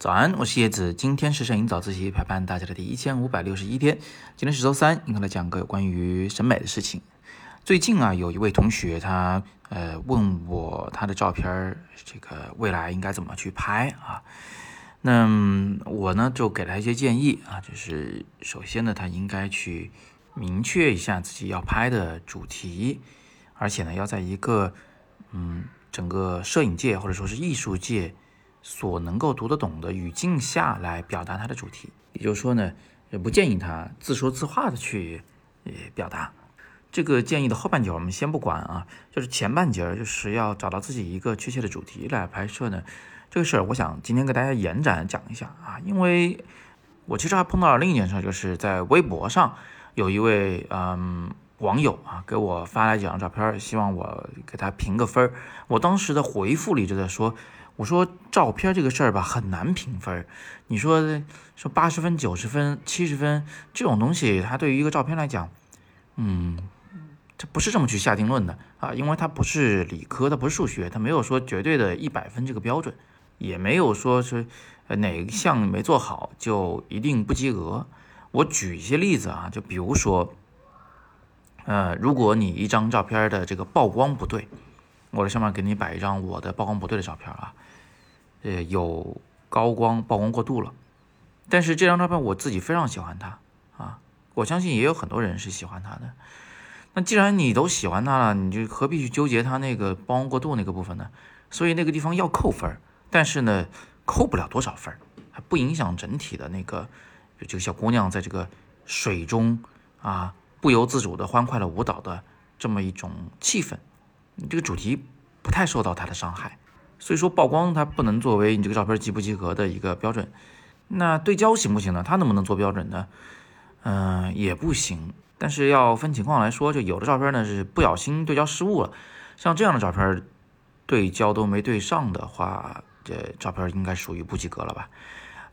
早安，我是叶子。今天是摄影早自习陪伴大家的第一千五百六十一天。今天是周三，应该来讲个关于审美的事情。最近啊，有一位同学他呃问我他的照片这个未来应该怎么去拍啊？那我呢就给他一些建议啊，就是首先呢，他应该去明确一下自己要拍的主题，而且呢，要在一个嗯整个摄影界或者说是艺术界。所能够读得懂的语境下来表达他的主题，也就是说呢，也不建议他自说自话的去呃表达。这个建议的后半截我们先不管啊，就是前半截就是要找到自己一个确切的主题来拍摄呢。这个事儿我想今天给大家延展讲一下啊，因为我其实还碰到了另一件事，就是在微博上有一位嗯网友啊给我发来几张照片，希望我给他评个分儿。我当时的回复里就在说。我说照片这个事儿吧，很难评分。你说说八十分、九十分、七十分这种东西，它对于一个照片来讲，嗯，它不是这么去下定论的啊，因为它不是理科，它不是数学，它没有说绝对的一百分这个标准，也没有说是呃哪一项没做好就一定不及格。我举一些例子啊，就比如说，呃，如果你一张照片的这个曝光不对，我在上面给你摆一张我的曝光不对的照片啊。呃，有高光曝光过度了，但是这张照片我自己非常喜欢它啊，我相信也有很多人是喜欢它的。那既然你都喜欢它了，你就何必去纠结它那个曝光过度那个部分呢？所以那个地方要扣分，但是呢，扣不了多少分，还不影响整体的那个这个小姑娘在这个水中啊不由自主的欢快的舞蹈的这么一种气氛，这个主题不太受到它的伤害。所以说曝光它不能作为你这个照片及不及格的一个标准，那对焦行不行呢？它能不能做标准呢？嗯，也不行。但是要分情况来说，就有的照片呢是不小心对焦失误了，像这样的照片对焦都没对上的话，这照片应该属于不及格了吧？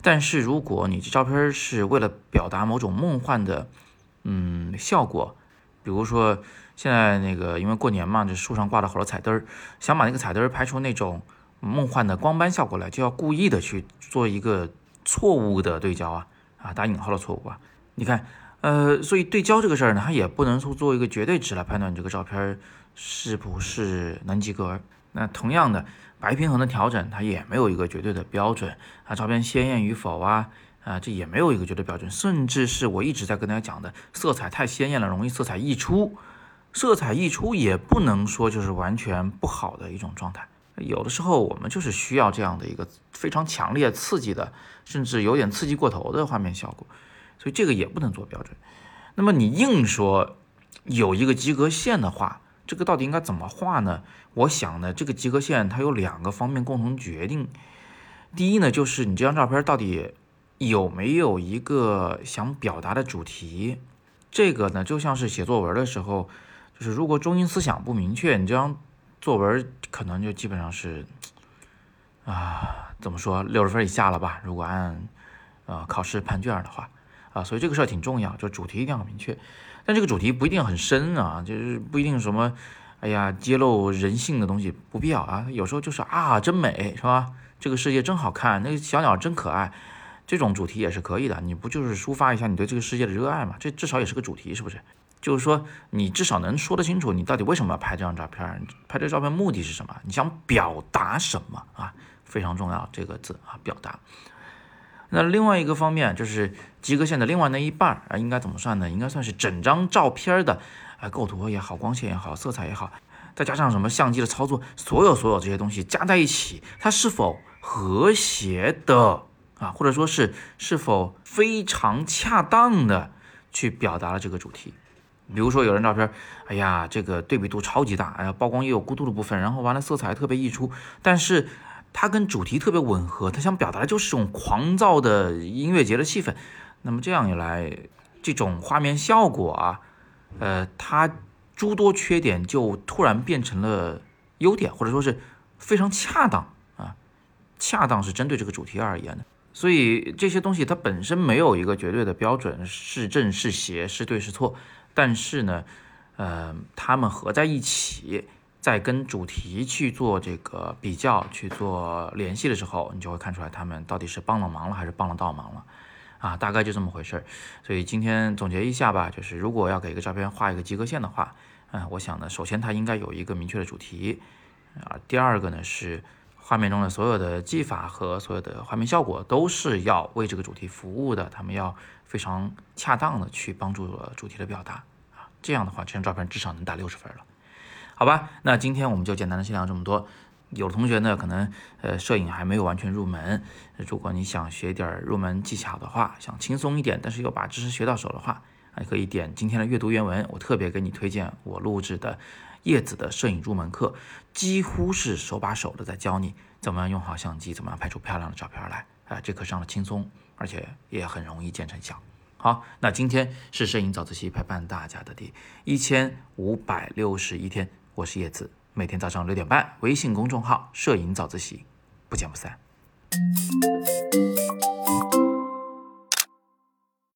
但是如果你这照片是为了表达某种梦幻的嗯效果，比如说现在那个因为过年嘛，这树上挂了好多彩灯儿，想把那个彩灯儿拍出那种。梦幻的光斑效果来，就要故意的去做一个错误的对焦啊啊，打引号的错误啊！你看，呃，所以对焦这个事儿呢，它也不能说做一个绝对值来判断这个照片是不是能及格。那同样的，白平衡的调整，它也没有一个绝对的标准啊。照片鲜艳与否啊啊，这也没有一个绝对标准。甚至是我一直在跟大家讲的，色彩太鲜艳了，容易色彩溢出，色彩溢出也不能说就是完全不好的一种状态。有的时候我们就是需要这样的一个非常强烈、刺激的，甚至有点刺激过头的画面效果，所以这个也不能做标准。那么你硬说有一个及格线的话，这个到底应该怎么画呢？我想呢，这个及格线它有两个方面共同决定。第一呢，就是你这张照片到底有没有一个想表达的主题。这个呢，就像是写作文的时候，就是如果中心思想不明确，你这张。作文可能就基本上是，啊，怎么说六十分以下了吧？如果按呃考试判卷的话，啊，所以这个事儿挺重要，就主题一定要明确。但这个主题不一定很深啊，就是不一定什么，哎呀，揭露人性的东西不必要啊。有时候就是啊，真美是吧？这个世界真好看，那个小鸟真可爱，这种主题也是可以的。你不就是抒发一下你对这个世界的热爱嘛？这至少也是个主题，是不是？就是说，你至少能说得清楚，你到底为什么要拍这张照片？拍这照片目的是什么？你想表达什么啊？非常重要，这个字啊，表达。那另外一个方面就是及格线的另外那一半啊，应该怎么算呢？应该算是整张照片的啊构图也好，光线也好，色彩也好，再加上什么相机的操作，所有所有这些东西加在一起，它是否和谐的啊？或者说是是否非常恰当的去表达了这个主题？比如说有人照片，哎呀，这个对比度超级大，哎呀，曝光也有过度的部分，然后完了色彩特别溢出，但是它跟主题特别吻合，它想表达的就是这种狂躁的音乐节的气氛。那么这样一来，这种画面效果啊，呃，它诸多缺点就突然变成了优点，或者说是非常恰当啊，恰当是针对这个主题而言的。所以这些东西它本身没有一个绝对的标准，是正是邪，是对是错。但是呢，呃，他们合在一起，在跟主题去做这个比较、去做联系的时候，你就会看出来他们到底是帮了忙了还是帮了倒忙了，啊，大概就这么回事儿。所以今天总结一下吧，就是如果要给一个照片画一个及格线的话，嗯，我想呢，首先它应该有一个明确的主题，啊，第二个呢是画面中的所有的技法和所有的画面效果都是要为这个主题服务的，他们要非常恰当的去帮助主题的表达，啊，这样的话这张照片至少能打六十分了。好吧，那今天我们就简单的先聊这么多。有的同学呢，可能呃摄影还没有完全入门，如果你想学点入门技巧的话，想轻松一点，但是又把知识学到手的话，还可以点今天的阅读原文。我特别给你推荐我录制的叶子的摄影入门课，几乎是手把手的在教你怎么样用好相机，怎么样拍出漂亮的照片来。啊，这课上的轻松，而且也很容易见成效。好，那今天是摄影早自习陪伴大家的第一千五百六十一天。我是叶子，每天早上六点半，微信公众号“摄影早自习”，不见不散。